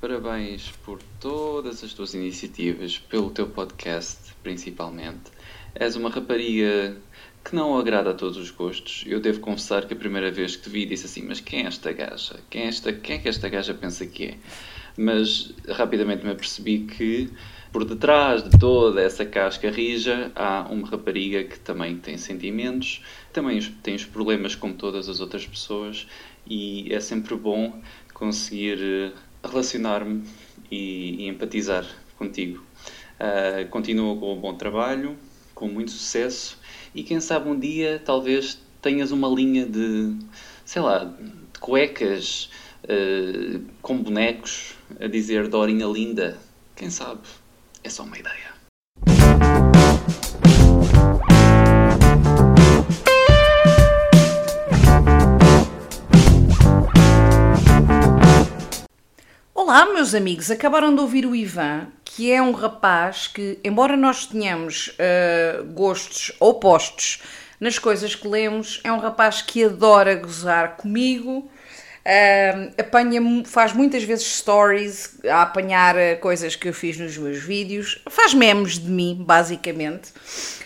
Parabéns por todas as tuas iniciativas, pelo teu podcast principalmente. És uma rapariga que não agrada a todos os gostos. Eu devo confessar que a primeira vez que te vi disse assim: Mas quem é esta gaja? Quem é, esta, quem é que esta gaja pensa que é? Mas rapidamente me apercebi que por detrás de toda essa casca rija há uma rapariga que também tem sentimentos, também tem os problemas como todas as outras pessoas e é sempre bom conseguir eh, relacionar-me e, e, empatizar contigo. Uh, continua com um bom trabalho, com muito sucesso e quem sabe um dia talvez tenhas uma linha de, sei lá, de cuecas uh, com bonecos a dizer Dorinha linda. Quem sabe? É só uma ideia. Olá, meus amigos. Acabaram de ouvir o Ivan, que é um rapaz que, embora nós tenhamos uh, gostos opostos nas coisas que lemos, é um rapaz que adora gozar comigo. Uh, apanha, faz muitas vezes stories a apanhar eh, coisas que eu fiz nos meus vídeos, faz memes de mim, basicamente,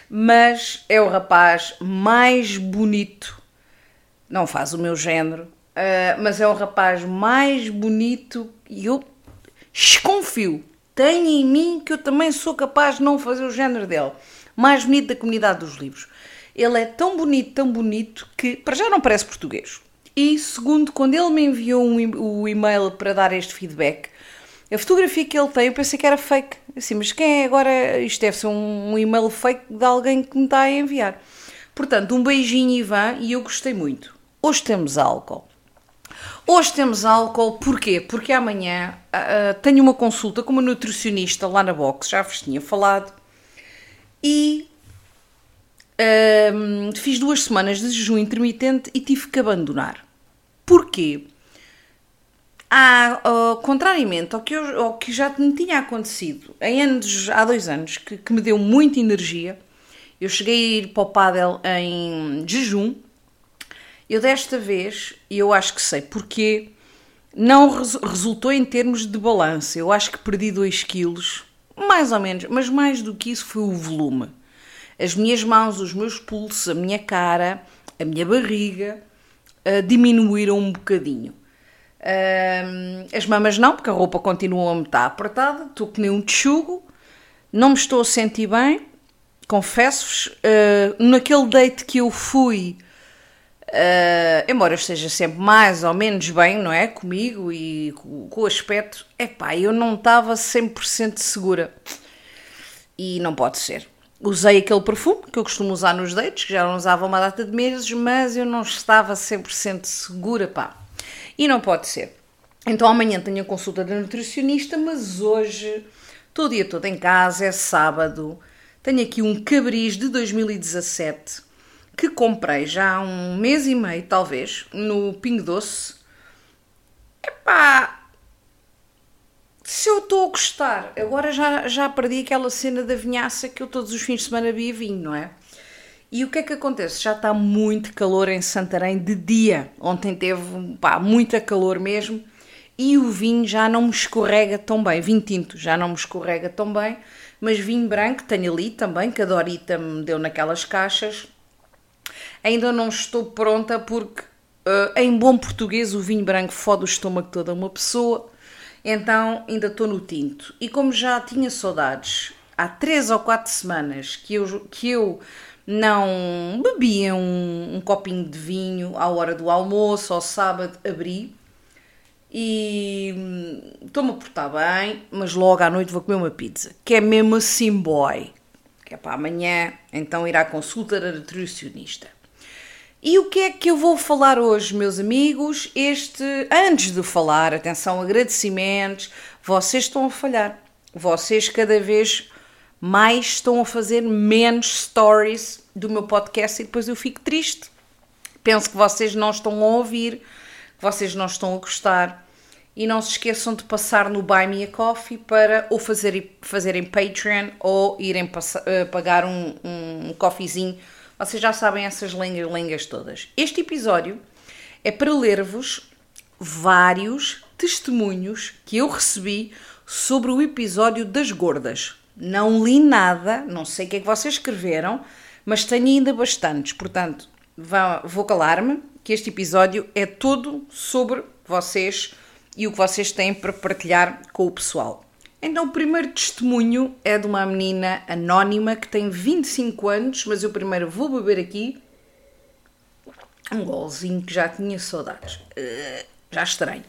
mas é o rapaz mais bonito, não faz o meu género, uh, mas é o rapaz mais bonito e eu desconfio, tenho em mim que eu também sou capaz de não fazer o género dele. Mais bonito da comunidade dos livros. Ele é tão bonito, tão bonito, que para já não parece português. E segundo, quando ele me enviou um, o e-mail para dar este feedback, a fotografia que ele tem, eu pensei que era fake. Assim, mas quem é agora? Isto deve ser um, um e-mail fake de alguém que me está a enviar. Portanto, um beijinho, Ivan, e eu gostei muito. Hoje temos álcool. Hoje temos álcool, porquê? Porque amanhã uh, tenho uma consulta com uma nutricionista lá na box, já vos tinha falado, e uh, fiz duas semanas de jejum intermitente e tive que abandonar. Porquê? Há, uh, contrariamente ao que, eu, ao que já me tinha acontecido em anos, há dois anos, que, que me deu muita energia, eu cheguei a ir para o pádel em jejum, eu desta vez, e eu acho que sei porquê, não res resultou em termos de balanço. Eu acho que perdi 2 quilos, mais ou menos, mas mais do que isso foi o volume. As minhas mãos, os meus pulsos, a minha cara, a minha barriga uh, diminuíram um bocadinho. Uh, as mamas não, porque a roupa continua a me estar apertada, estou que nem um tchugo, não me estou a sentir bem, confesso-vos. Uh, naquele date que eu fui, Uh, embora eu esteja sempre mais ou menos bem, não é? Comigo e com, o aspecto, é pá, eu não estava 100% segura. E não pode ser. Usei aquele perfume que eu costumo usar nos dates, que já não usava uma data de meses, mas eu não estava 100% segura, pá. E não pode ser. Então amanhã tenho a consulta da nutricionista, mas hoje estou o dia todo em casa, é sábado. Tenho aqui um cabris de 2017 que comprei já há um mês e meio, talvez, no Pingo Doce. Epá, se eu estou a gostar, agora já, já perdi aquela cena da vinhaça que eu todos os fins de semana via vinho, não é? E o que é que acontece? Já está muito calor em Santarém de dia. Ontem teve pá, muita calor mesmo e o vinho já não me escorrega tão bem. Vinho tinto já não me escorrega tão bem, mas vinho branco tenho ali também, que a Dorita me deu naquelas caixas ainda não estou pronta porque, uh, em bom português, o vinho branco fode o estômago de toda uma pessoa, então ainda estou no tinto. E como já tinha saudades, há três ou quatro semanas que eu, que eu não bebia um, um copinho de vinho à hora do almoço, ao sábado, abri e hum, estou-me a portar bem, mas logo à noite vou comer uma pizza, que é mesmo assim boy, que é para amanhã, então ir à consulta da nutricionista. E o que é que eu vou falar hoje, meus amigos? Este, antes de falar, atenção, agradecimentos, vocês estão a falhar. Vocês cada vez mais estão a fazer menos stories do meu podcast e depois eu fico triste. Penso que vocês não estão a ouvir, que vocês não estão a gostar. E não se esqueçam de passar no Buy Me a Coffee para ou fazer, fazerem Patreon ou irem uh, pagar um, um coffeezinho vocês já sabem essas lengas-lengas todas. Este episódio é para ler-vos vários testemunhos que eu recebi sobre o episódio das gordas. Não li nada, não sei o que é que vocês escreveram, mas tenho ainda bastantes. Portanto, vou calar-me que este episódio é todo sobre vocês e o que vocês têm para partilhar com o pessoal. Então, o primeiro testemunho é de uma menina anónima que tem 25 anos, mas eu primeiro vou beber aqui um golzinho que já tinha saudades. Uh, já estranho.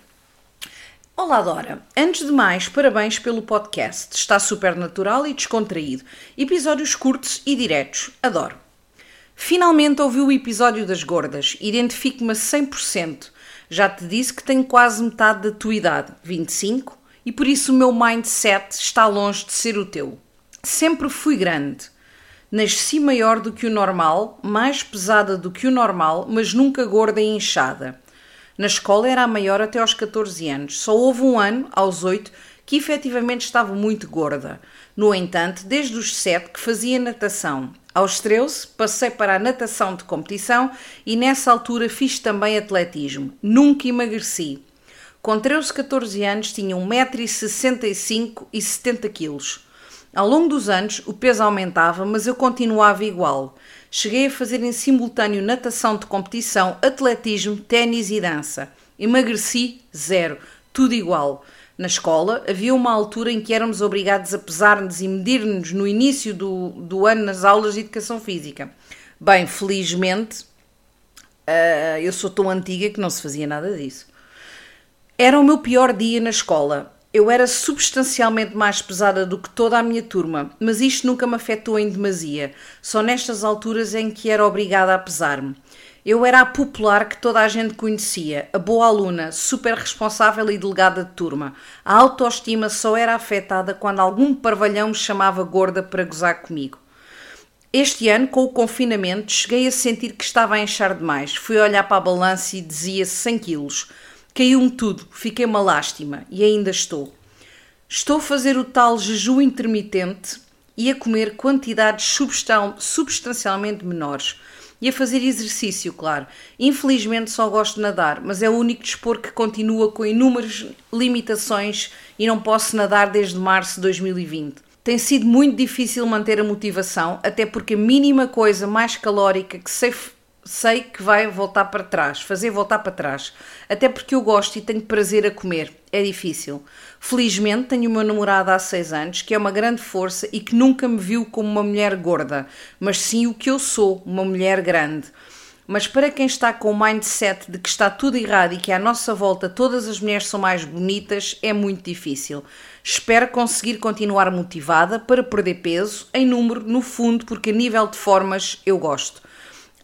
Olá, Dora. Antes de mais, parabéns pelo podcast. Está super natural e descontraído. Episódios curtos e diretos. Adoro. Finalmente ouvi o episódio das gordas. Identifico-me a 100%. Já te disse que tenho quase metade da tua idade, 25, e por isso o meu mindset está longe de ser o teu. Sempre fui grande. Nasci maior do que o normal, mais pesada do que o normal, mas nunca gorda e inchada. Na escola era a maior até aos 14 anos. Só houve um ano, aos 8, que efetivamente estava muito gorda. No entanto, desde os 7 que fazia natação. Aos 13 passei para a natação de competição e nessa altura fiz também atletismo. Nunca emagreci. Com 13, 14 anos tinha 1,65m e 70 kg. Ao longo dos anos o peso aumentava, mas eu continuava igual. Cheguei a fazer em simultâneo natação de competição, atletismo, ténis e dança. Emagreci zero, tudo igual. Na escola havia uma altura em que éramos obrigados a pesar-nos e medir-nos no início do, do ano nas aulas de educação física. Bem, felizmente, uh, eu sou tão antiga que não se fazia nada disso. Era o meu pior dia na escola. Eu era substancialmente mais pesada do que toda a minha turma, mas isto nunca me afetou em demasia, só nestas alturas em que era obrigada a pesar-me. Eu era a popular que toda a gente conhecia, a boa aluna, super responsável e delegada de turma. A autoestima só era afetada quando algum parvalhão me chamava gorda para gozar comigo. Este ano, com o confinamento, cheguei a sentir que estava a inchar demais. Fui olhar para a balança e dizia 100 quilos. Caiu-me tudo, fiquei uma lástima e ainda estou. Estou a fazer o tal jejum intermitente e a comer quantidades substancialmente menores. E a fazer exercício, claro. Infelizmente só gosto de nadar, mas é o único desporto que continua com inúmeras limitações e não posso nadar desde março de 2020. Tem sido muito difícil manter a motivação, até porque a mínima coisa mais calórica que sei sei que vai voltar para trás, fazer voltar para trás. Até porque eu gosto e tenho prazer a comer. É difícil. Felizmente tenho o meu namorado há seis anos, que é uma grande força e que nunca me viu como uma mulher gorda, mas sim o que eu sou, uma mulher grande. Mas para quem está com o mindset de que está tudo errado e que à nossa volta todas as mulheres são mais bonitas, é muito difícil. Espero conseguir continuar motivada para perder peso, em número, no fundo, porque a nível de formas eu gosto.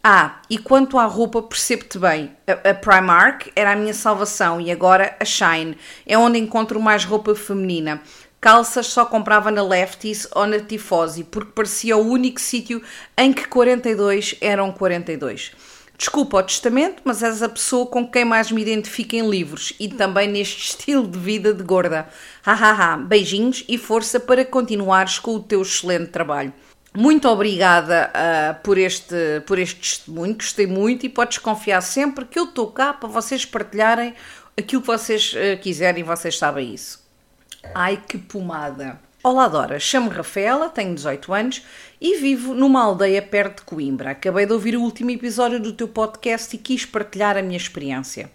Ah, e quanto à roupa, percebo-te bem. A, a, Primark era a minha salvação e agora a Shine é onde encontro mais roupa feminina. Calças só comprava na Lefties ou na Tifosi porque parecia o único sítio em que 42 eram 42. Desculpa o testamento, mas és a pessoa com quem mais me identifico em livros e também neste estilo de vida de gorda. Hahaha, beijinhos e força para continuares com o teu excelente trabalho. Muito obrigada uh, por, este, por este testemunho, gostei muito e podes confiar sempre que eu estou cá para vocês partilharem aquilo que vocês uh, quiserem, vocês sabem isso. Ai que pomada! Olá Dora, chamo-me Rafaela, tenho 18 anos e vivo numa aldeia perto de Coimbra. Acabei de ouvir o último episódio do teu podcast e quis partilhar a minha experiência.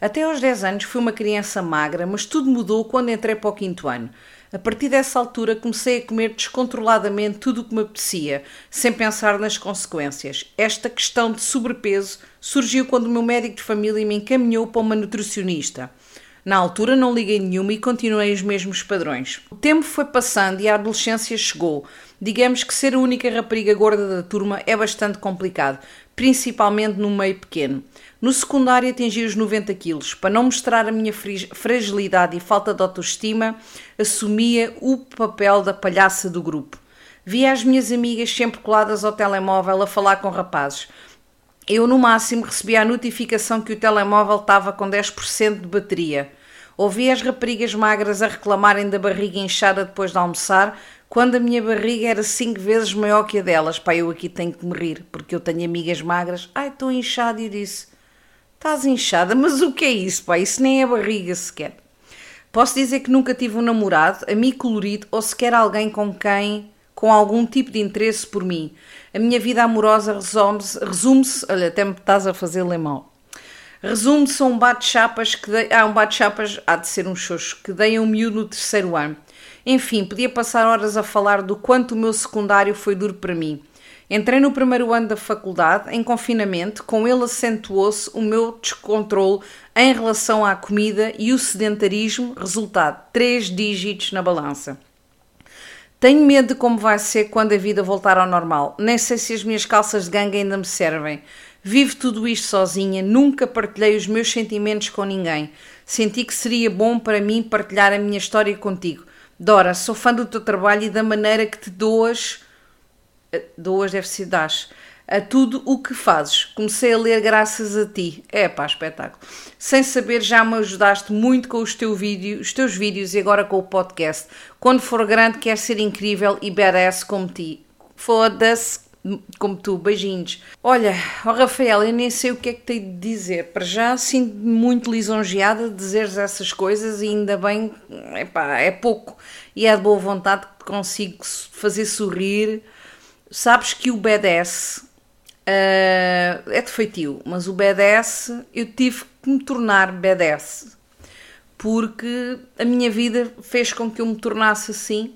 Até aos 10 anos fui uma criança magra, mas tudo mudou quando entrei para o quinto ano. A partir dessa altura comecei a comer descontroladamente tudo o que me apetecia, sem pensar nas consequências. Esta questão de sobrepeso surgiu quando o meu médico de família me encaminhou para uma nutricionista. Na altura não liguei nenhuma e continuei os mesmos padrões. O tempo foi passando e a adolescência chegou. Digamos que ser a única rapariga gorda da turma é bastante complicado, principalmente num meio pequeno. No secundário atingi os 90 quilos. Para não mostrar a minha fragilidade e falta de autoestima, assumia o papel da palhaça do grupo. Via as minhas amigas sempre coladas ao telemóvel a falar com rapazes. Eu, no máximo, recebia a notificação que o telemóvel estava com 10% de bateria. Ouvia as raparigas magras a reclamarem da barriga inchada depois de almoçar, quando a minha barriga era cinco vezes maior que a delas. Pá, eu aqui tenho que me rir, porque eu tenho amigas magras. Ai, estou inchada, e disse: Estás inchada? Mas o que é isso, pá? Isso nem é barriga sequer. Posso dizer que nunca tive um namorado, amigo colorido ou sequer alguém com quem com algum tipo de interesse por mim. A minha vida amorosa resume-se, resume olha, até me estás a fazer lemão. Resume-se a um bate-chapas que dei, ah, um bate-chapas há de ser um xoxo, que dei a um miúdo no terceiro ano. Enfim, podia passar horas a falar do quanto o meu secundário foi duro para mim. Entrei no primeiro ano da faculdade, em confinamento, com ele acentuou-se o meu descontrole em relação à comida e o sedentarismo, resultado três dígitos na balança. Tenho medo de como vai ser quando a vida voltar ao normal. Nem sei se as minhas calças de ganga ainda me servem. Vivo tudo isto sozinha, nunca partilhei os meus sentimentos com ninguém. Senti que seria bom para mim partilhar a minha história contigo. Dora, sou fã do teu trabalho e da maneira que te doas. Eh, doas deve ser das a tudo o que fazes. Comecei a ler graças a ti. É pá, espetáculo. Sem saber, já me ajudaste muito com os, teu vídeo, os teus vídeos e agora com o podcast. Quando for grande, quer ser incrível e badass como ti. Foda-se como tu, beijinhos. Olha, oh Rafael, eu nem sei o que é que tenho de dizer. Para já sinto-me muito lisonjeada de dizeres essas coisas e ainda bem, epá, é pouco. E é de boa vontade que consigo fazer sorrir. Sabes que o BDS Uh, é defeitio, mas o BDS eu tive que me tornar BDS porque a minha vida fez com que eu me tornasse assim.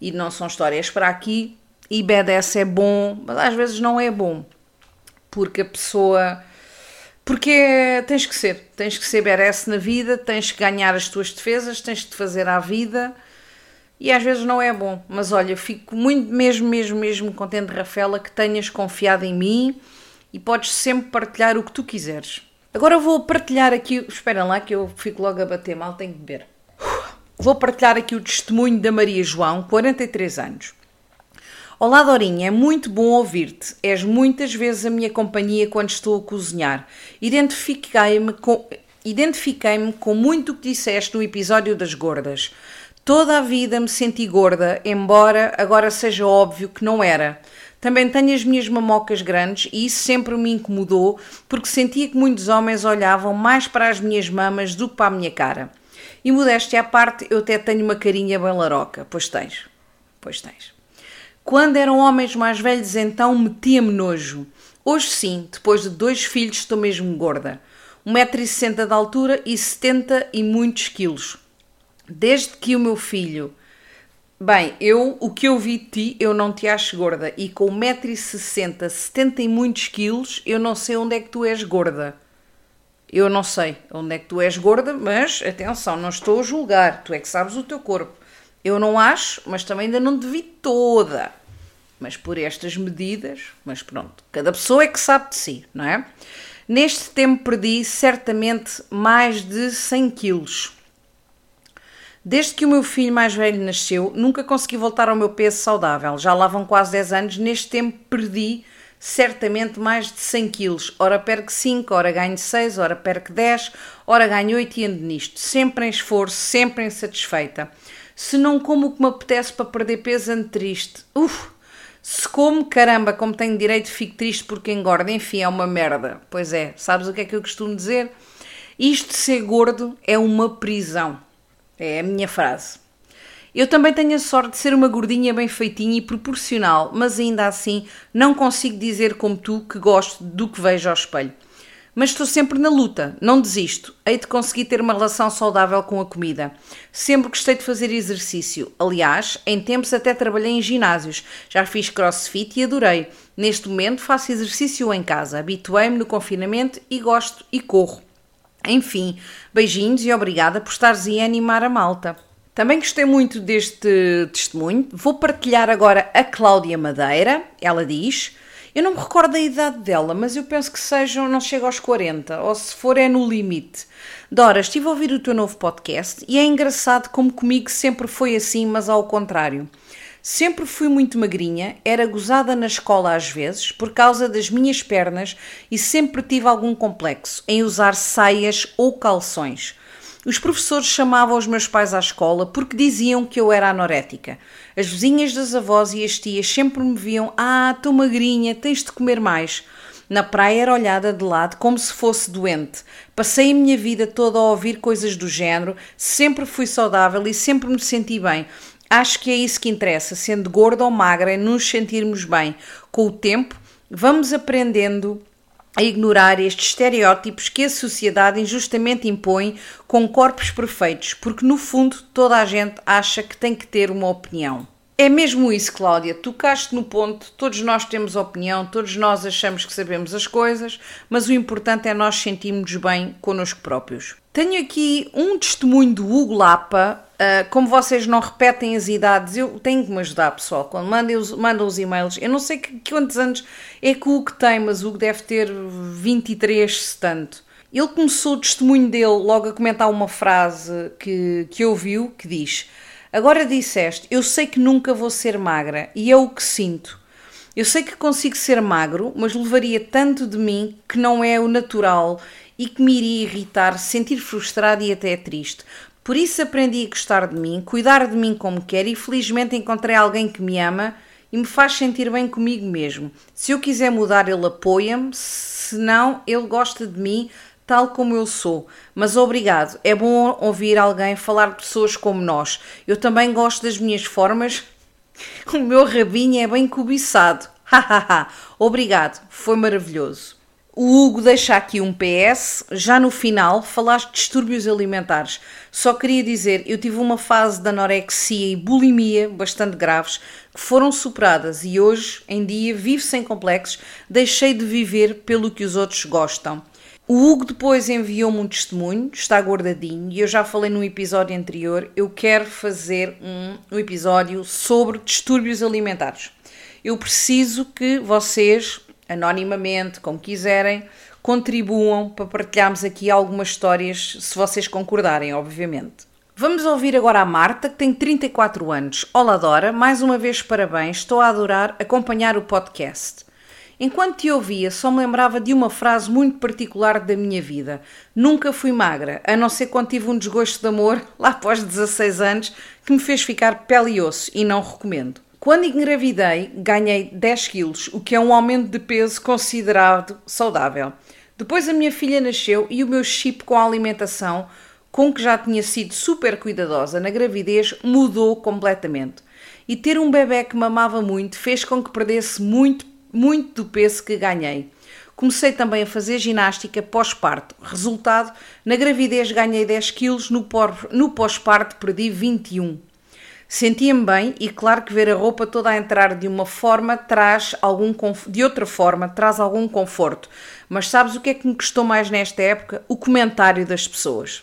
E não são histórias para aqui e BDS é bom, mas às vezes não é bom porque a pessoa porque tens que ser, tens que ser BDS na vida, tens que ganhar as tuas defesas, tens te fazer à vida e às vezes não é bom. Mas olha, fico muito, mesmo, mesmo, mesmo contente, Rafaela, que tenhas confiado em mim e podes sempre partilhar o que tu quiseres. Agora vou partilhar aqui. Espera lá que eu fico logo a bater mal, tenho que beber. Vou partilhar aqui o testemunho da Maria João, 43 anos. Olá Dorinha, é muito bom ouvir-te. És muitas vezes a minha companhia quando estou a cozinhar. Identifiquei-me com, identifiquei com muito o que disseste no episódio das gordas. Toda a vida me senti gorda, embora agora seja óbvio que não era. Também tenho as minhas mamocas grandes e isso sempre me incomodou porque sentia que muitos homens olhavam mais para as minhas mamas do que para a minha cara. E modéstia à parte, eu até tenho uma carinha bem laroca. Pois tens. Pois tens. Quando eram homens mais velhos, então metia-me nojo. Hoje sim, depois de dois filhos, estou mesmo gorda. 1,60m de altura e 70 e muitos quilos desde que o meu filho. Bem, eu, o que eu vi de ti, eu não te acho gorda. E com 1,60m, 70 e muitos quilos, eu não sei onde é que tu és gorda. Eu não sei onde é que tu és gorda, mas atenção, não estou a julgar. Tu é que sabes o teu corpo. Eu não acho, mas também ainda não te vi toda. Mas por estas medidas, mas pronto, cada pessoa é que sabe de si, não é? Neste tempo perdi certamente mais de 100 quilos. Desde que o meu filho mais velho nasceu, nunca consegui voltar ao meu peso saudável. Já lá vão quase 10 anos. Neste tempo perdi certamente mais de 100 quilos. Ora perco 5, ora ganho 6, ora perco 10, ora ganho 8 e ando nisto. Sempre em esforço, sempre insatisfeita. Se não como o que me apetece para perder peso, ando triste. Uf! Se como, caramba, como tenho direito, fico triste porque engorda. Enfim, é uma merda. Pois é, sabes o que é que eu costumo dizer? Isto ser gordo é uma prisão. É a minha frase. Eu também tenho a sorte de ser uma gordinha bem feitinha e proporcional, mas ainda assim não consigo dizer como tu que gosto do que vejo ao espelho. Mas estou sempre na luta, não desisto. Hei de conseguir ter uma relação saudável com a comida. Sempre gostei de fazer exercício. Aliás, em tempos até trabalhei em ginásios. Já fiz crossfit e adorei. Neste momento faço exercício em casa. Habituei-me no confinamento e gosto e corro. Enfim, beijinhos e obrigada por estares aí a animar a malta. Também gostei muito deste testemunho. Vou partilhar agora a Cláudia Madeira. Ela diz: Eu não me recordo da idade dela, mas eu penso que sejam, não chega aos 40, ou se for é no limite. Dora, estive a ouvir o teu novo podcast e é engraçado como comigo sempre foi assim, mas ao contrário. Sempre fui muito magrinha, era gozada na escola às vezes por causa das minhas pernas e sempre tive algum complexo em usar saias ou calções. Os professores chamavam os meus pais à escola porque diziam que eu era anorética. As vizinhas das avós e as tias sempre me viam: Ah, estou magrinha, tens de comer mais. Na praia era olhada de lado como se fosse doente. Passei a minha vida toda a ouvir coisas do género, sempre fui saudável e sempre me senti bem. Acho que é isso que interessa, sendo gorda ou magra, é nos sentirmos bem. Com o tempo, vamos aprendendo a ignorar estes estereótipos que a sociedade injustamente impõe com corpos perfeitos, porque no fundo toda a gente acha que tem que ter uma opinião. É mesmo isso, Cláudia. Tocaste no ponto. Todos nós temos opinião, todos nós achamos que sabemos as coisas, mas o importante é nós sentirmos bem connosco próprios. Tenho aqui um testemunho do Hugo Lapa. Uh, como vocês não repetem as idades, eu tenho que me ajudar, pessoal. Quando mandam os, mandam os e-mails, eu não sei que, quantos anos é que o Hugo tem, mas o Hugo deve ter 23, se tanto. Ele começou o testemunho dele logo a comentar uma frase que, que ouviu que diz Agora disseste, eu sei que nunca vou ser magra e é o que sinto. Eu sei que consigo ser magro, mas levaria tanto de mim que não é o natural e que me iria irritar, sentir frustrado e até triste. Por isso aprendi a gostar de mim, cuidar de mim como quero e felizmente encontrei alguém que me ama e me faz sentir bem comigo mesmo. Se eu quiser mudar, ele apoia-me, se não, ele gosta de mim, tal como eu sou. Mas obrigado, é bom ouvir alguém falar de pessoas como nós. Eu também gosto das minhas formas. O meu rabinho é bem cobiçado. Hahaha, obrigado, foi maravilhoso. O Hugo deixa aqui um PS. Já no final, falaste de distúrbios alimentares. Só queria dizer, eu tive uma fase de anorexia e bulimia bastante graves que foram superadas e hoje em dia vivo sem complexos, deixei de viver pelo que os outros gostam. O Hugo depois enviou-me um testemunho, está guardadinho, e eu já falei num episódio anterior. Eu quero fazer um, um episódio sobre distúrbios alimentares. Eu preciso que vocês, anonimamente, como quiserem, contribuam para partilharmos aqui algumas histórias, se vocês concordarem, obviamente. Vamos ouvir agora a Marta, que tem 34 anos. Olá, Dora, mais uma vez parabéns, estou a adorar acompanhar o podcast. Enquanto te ouvia, só me lembrava de uma frase muito particular da minha vida. Nunca fui magra, a não ser quando tive um desgosto de amor, lá após 16 anos, que me fez ficar pele e osso, e não recomendo. Quando engravidei, ganhei 10 quilos, o que é um aumento de peso considerado saudável. Depois a minha filha nasceu e o meu chip com a alimentação, com que já tinha sido super cuidadosa na gravidez, mudou completamente. E ter um bebê que mamava muito fez com que perdesse muito muito do peso que ganhei. Comecei também a fazer ginástica pós-parto. Resultado, na gravidez ganhei 10 quilos, no pós-parto perdi 21. Sentia-me bem e claro que ver a roupa toda a entrar de uma forma traz algum de outra forma traz algum conforto. Mas sabes o que é que me custou mais nesta época? O comentário das pessoas.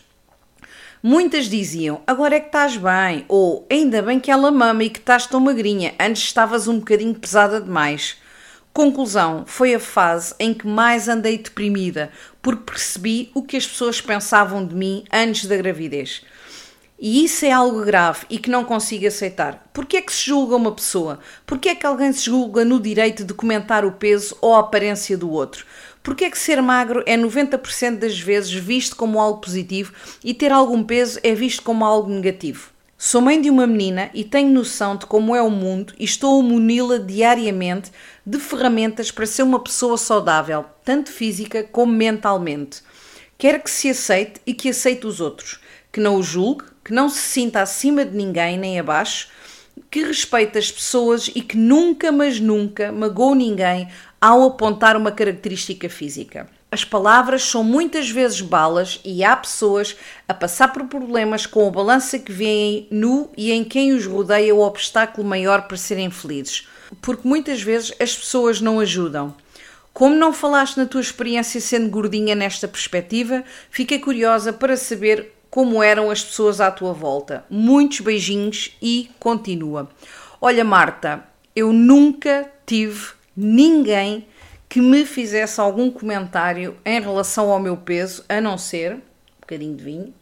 Muitas diziam: "Agora é que estás bem" ou "Ainda bem que ela mama e que estás tão magrinha, antes estavas um bocadinho pesada demais". Conclusão: foi a fase em que mais andei deprimida, porque percebi o que as pessoas pensavam de mim antes da gravidez. E isso é algo grave e que não consigo aceitar. Porquê é que se julga uma pessoa? Porquê é que alguém se julga no direito de comentar o peso ou a aparência do outro? Porquê é que ser magro é 90% das vezes visto como algo positivo e ter algum peso é visto como algo negativo? Sou mãe de uma menina e tenho noção de como é o mundo e estou a muni-la diariamente de ferramentas para ser uma pessoa saudável, tanto física como mentalmente. Quero que se aceite e que aceite os outros, que não o julgue, que não se sinta acima de ninguém nem abaixo, que respeite as pessoas e que nunca, mas nunca magoe ninguém ao apontar uma característica física. As palavras são muitas vezes balas e há pessoas a passar por problemas com a balança que veem nu e em quem os rodeia o obstáculo maior para serem felizes porque muitas vezes as pessoas não ajudam. Como não falaste na tua experiência sendo gordinha nesta perspectiva, fiquei curiosa para saber como eram as pessoas à tua volta. Muitos beijinhos e continua. Olha, Marta, eu nunca tive ninguém que me fizesse algum comentário em relação ao meu peso, a não ser um bocadinho de vinho,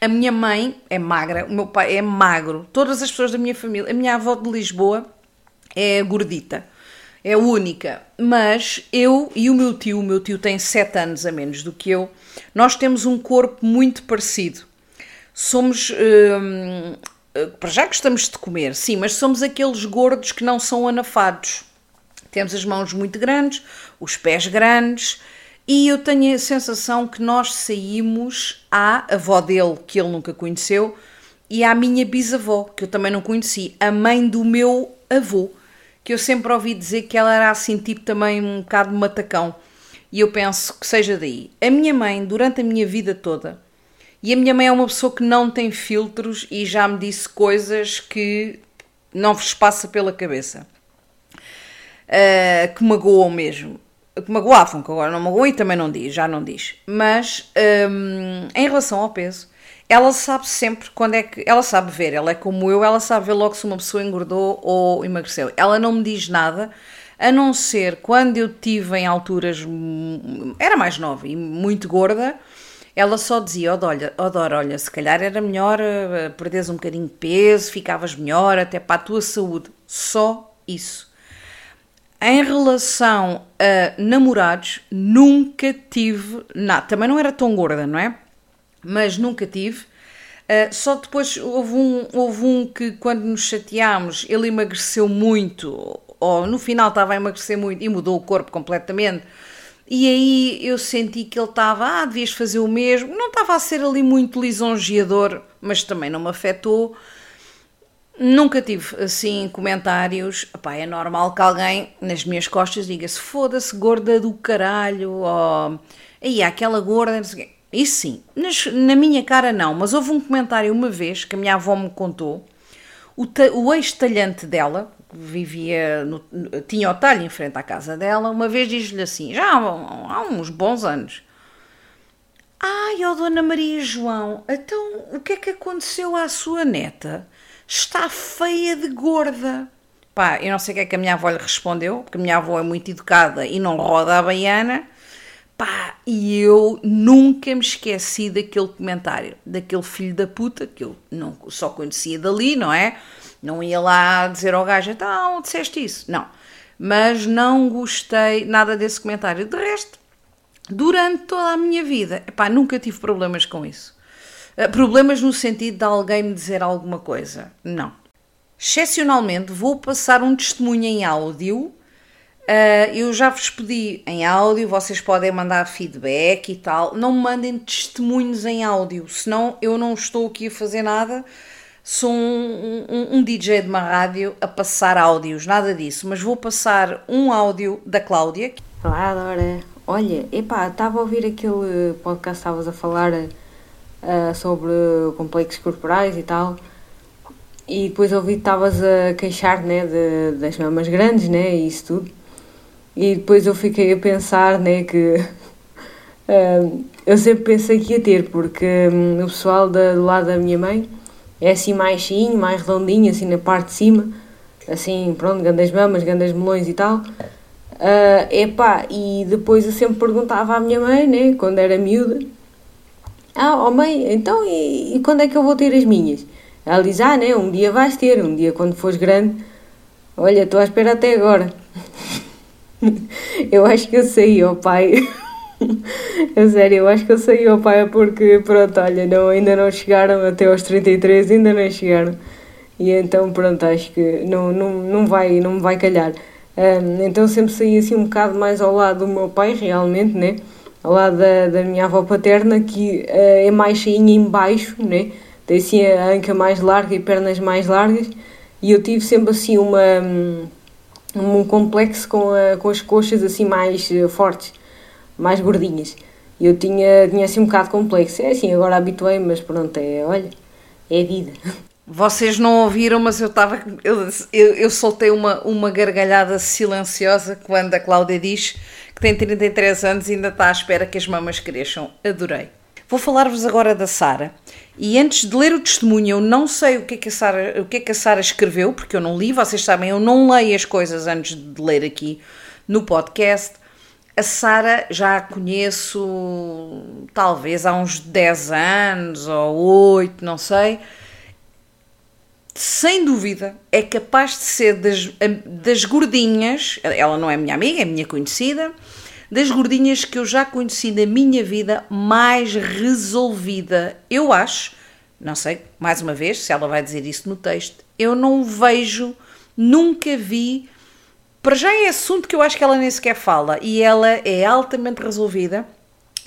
a minha mãe é magra, o meu pai é magro, todas as pessoas da minha família, a minha avó de Lisboa é gordita, é única, mas eu e o meu tio, o meu tio tem 7 anos a menos do que eu, nós temos um corpo muito parecido. Somos. Hum, para já gostamos de comer, sim, mas somos aqueles gordos que não são anafados. Temos as mãos muito grandes, os pés grandes, e eu tenho a sensação que nós saímos à avó dele, que ele nunca conheceu, e à minha bisavó, que eu também não conheci, a mãe do meu avô, que eu sempre ouvi dizer que ela era assim, tipo também um bocado matacão. E eu penso que seja daí. A minha mãe, durante a minha vida toda, e a minha mãe é uma pessoa que não tem filtros e já me disse coisas que não vos passa pela cabeça. Uh, que magoam mesmo. Que magoavam, que agora não magoam e também não diz, já não diz. Mas um, em relação ao peso, ela sabe sempre quando é que. Ela sabe ver, ela é como eu, ela sabe ver logo se uma pessoa engordou ou emagreceu. Ela não me diz nada, a não ser quando eu tive em alturas. Era mais nova e muito gorda ela só dizia, Odora, Odora, olha, se calhar era melhor uh, perderes um bocadinho de peso, ficavas melhor até para a tua saúde. Só isso. Em relação a namorados, nunca tive nada. Também não era tão gorda, não é? Mas nunca tive. Uh, só depois houve um, houve um que, quando nos chateámos, ele emagreceu muito, ou no final estava a emagrecer muito e mudou o corpo completamente e aí eu senti que ele estava, ah, devias fazer o mesmo. Não estava a ser ali muito lisonjeador, mas também não me afetou. Nunca tive assim comentários. Epá, é normal que alguém nas minhas costas diga-se foda-se, gorda do caralho, ou aí aquela gorda, não sei Isso sim, Nas, na minha cara não, mas houve um comentário uma vez que a minha avó me contou. O, o ex-talhante dela, vivia, no, tinha o talho em frente à casa dela, uma vez diz-lhe assim, já há, há, uns bons anos, ai, ó Dona Maria João, então o que é que aconteceu à sua neta? Está feia de gorda. Pá, eu não sei o que é que a minha avó lhe respondeu, porque a minha avó é muito educada e não roda a baiana. Pá, e eu nunca me esqueci daquele comentário, daquele filho da puta, que eu não, só conhecia dali, não é? Não ia lá dizer ao gajo, então, disseste isso. Não. Mas não gostei nada desse comentário. De resto, durante toda a minha vida, epá, nunca tive problemas com isso. Eh, problemas no sentido de alguém me dizer alguma coisa. Não. Excepcionalmente, vou passar um testemunho em áudio. Uh, eu já vos pedi em áudio, vocês podem mandar feedback e tal. Não mandem testemunhos em áudio, senão eu não estou aqui a fazer nada sou um, um, um, DJ de uma rádio a passar áudios, nada disso, mas vou passar um áudio da Cláudia. Olá, Dora. Olha, epá, estava a ouvir aquele podcast que estavas a falar uh, sobre complexos corporais e tal, e depois ouvi que estavas a queixar né, de, das mamas grandes né, e isso tudo, e depois eu fiquei a pensar né, que uh, eu sempre pensei que ia ter, porque um, o pessoal da, do lado da minha mãe é assim mais cheinho, mais redondinho, assim na parte de cima, assim, pronto, grandes mamas, grandes melões e tal. Uh, epá, e depois eu sempre perguntava à minha mãe, né, quando era miúda, ah, oh mãe, então e, e quando é que eu vou ter as minhas? Ela diz, ah, né, um dia vais ter, um dia quando fores grande. Olha, estou à espera até agora. eu acho que eu saí, oh, pai. é sério, eu acho que eu saí ao pai porque, pronto, olha, não, ainda não chegaram até aos 33, ainda não chegaram. E então, pronto, acho que não, não, não, vai, não me vai calhar. Um, então sempre saí assim um bocado mais ao lado do meu pai, realmente, né? Ao lado da, da minha avó paterna, que uh, é mais cheinha em baixo, né? Tem assim a anca mais larga e pernas mais largas. E eu tive sempre assim uma, um, um complexo com, a, com as coxas assim mais uh, fortes mais gordinhas. Eu tinha, tinha assim um bocado complexo. É assim, agora habituei, mas pronto, é, olha, é vida. Vocês não ouviram, mas eu estava. Eu, eu, eu, soltei uma, uma gargalhada silenciosa quando a Cláudia diz que tem 33 anos e ainda está à espera que as mamas cresçam. Adorei. Vou falar-vos agora da Sara. E antes de ler o testemunho, eu não sei o que, é que a Sara, o que é que a Sara escreveu, porque eu não li, vocês sabem, eu não leio as coisas antes de ler aqui no podcast. A Sara já a conheço talvez há uns 10 anos ou 8, não sei. Sem dúvida, é capaz de ser das, das gordinhas, ela não é minha amiga, é minha conhecida, das gordinhas que eu já conheci na minha vida mais resolvida. Eu acho, não sei, mais uma vez, se ela vai dizer isso no texto, eu não vejo, nunca vi Para já é assunto que eu acho que ela nem sequer fala e ela é altamente resolvida.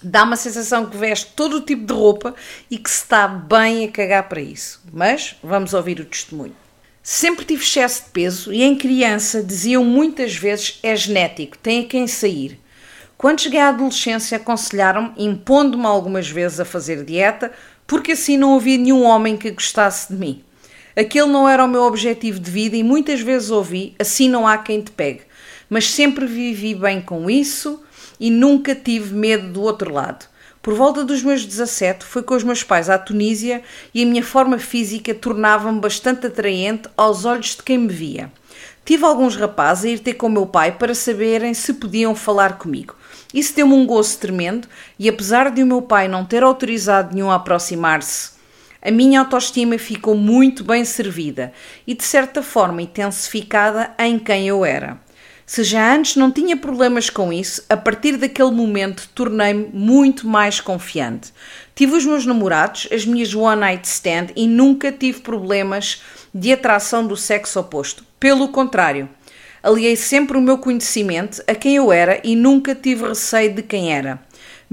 Dá uma sensação que veste todo o tipo de roupa e que se está bem a cagar para isso. Mas vamos ouvir o testemunho. Sempre tive excesso de peso e em criança diziam muitas vezes é genético, tem a quem sair. Quando cheguei à adolescência, aconselharam-me, impondo-me algumas vezes a fazer dieta, porque assim não havia nenhum homem que gostasse de mim. Aquele não era o meu objetivo de vida e muitas vezes ouvi: assim não há quem te pegue. Mas sempre vivi bem com isso e nunca tive medo do outro lado. Por volta dos meus 17, fui com os meus pais à Tunísia e a minha forma física tornava-me bastante atraente aos olhos de quem me via. Tive alguns rapazes a ir ter com meu pai para saberem se podiam falar comigo. Isso deu-me um gosto tremendo e, apesar de o meu pai não ter autorizado nenhum a aproximar-se a minha autoestima ficou muito bem servida e, de certa forma, intensificada em quem eu era. Se já antes não tinha problemas com isso, a partir daquele momento tornei-me muito mais confiante. Tive os meus namorados, as minhas one night stand e nunca tive problemas de atração do sexo oposto. Pelo contrário, aliei sempre o meu conhecimento a quem eu era e nunca tive receio de quem era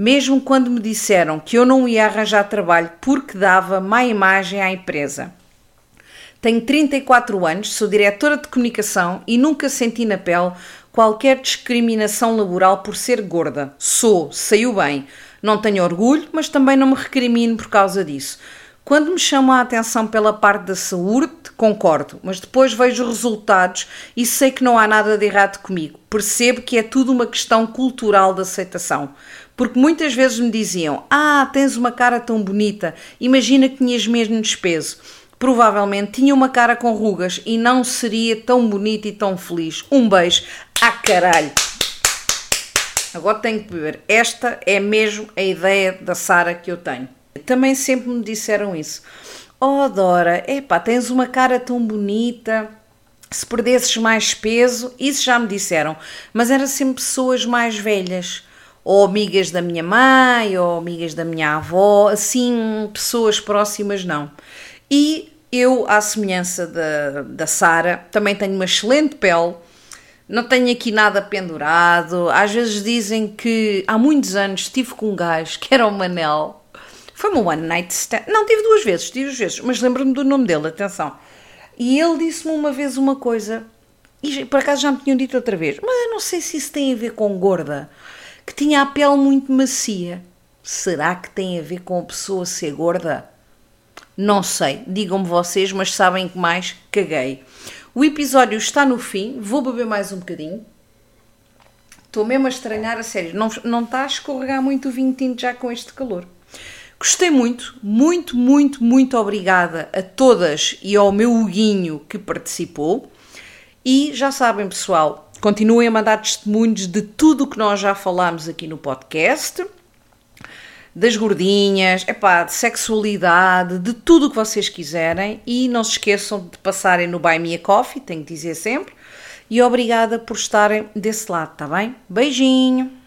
mesmo quando me disseram que eu não ia arranjar trabalho porque dava má imagem à empresa. Tenho 34 anos, sou diretora de comunicação e nunca senti na pele qualquer discriminação laboral por ser gorda. Sou, saiu bem. Não tenho orgulho, mas também não me recrimino por causa disso. Quando me chamam a atenção pela parte da saúde, concordo, mas depois vejo os resultados e sei que não há nada de errado comigo. Percebo que é tudo uma questão cultural de aceitação. Porque muitas vezes me diziam: Ah, tens uma cara tão bonita, imagina que tinhas mesmo despeso. Provavelmente tinha uma cara com rugas e não seria tão bonita e tão feliz. Um beijo. Ah, caralho! Agora tenho que beber. Esta é mesmo a ideia da Sara que eu tenho. Também sempre me disseram isso. Oh, Dora, epá, tens uma cara tão bonita. Se perdesses mais peso, isso já me disseram. Mas eram sempre pessoas mais velhas ou amigas da minha mãe, ou amigas da minha avó, assim, pessoas próximas, não. E eu, à semelhança da, da Sara, também tenho uma excelente pele, não tenho aqui nada pendurado. Às vezes dizem que há muitos anos estive com um gajo que era o Manel. Foi uma one night stand. Não, tive duas vezes, tive duas vezes, mas lembro-me do nome dele, atenção. E ele disse-me uma vez uma coisa, e por acaso já me tinham dito outra vez, mas eu não sei se isso tem a ver com gorda que tinha a pele muito macia. Será que tem a ver com a pessoa ser gorda? Não sei, digam-me vocês, mas sabem que mais caguei. O episódio está no fim, vou beber mais um bocadinho. Estou mesmo a estranhar a sério, não, não está a escorregar muito o vinho tinto já com este calor. Gostei muito, muito, muito, muito obrigada a todas e ao meu Huguinho que participou. E já sabem, pessoal, Continuem a mandar testemunhos de tudo o que nós já falámos aqui no podcast, das gordinhas, epá, de sexualidade, de tudo o que vocês quiserem e não se esqueçam de passarem no Buy Me a Coffee, tenho que dizer sempre. E obrigada por estarem desse lado, tá bem? Beijinho!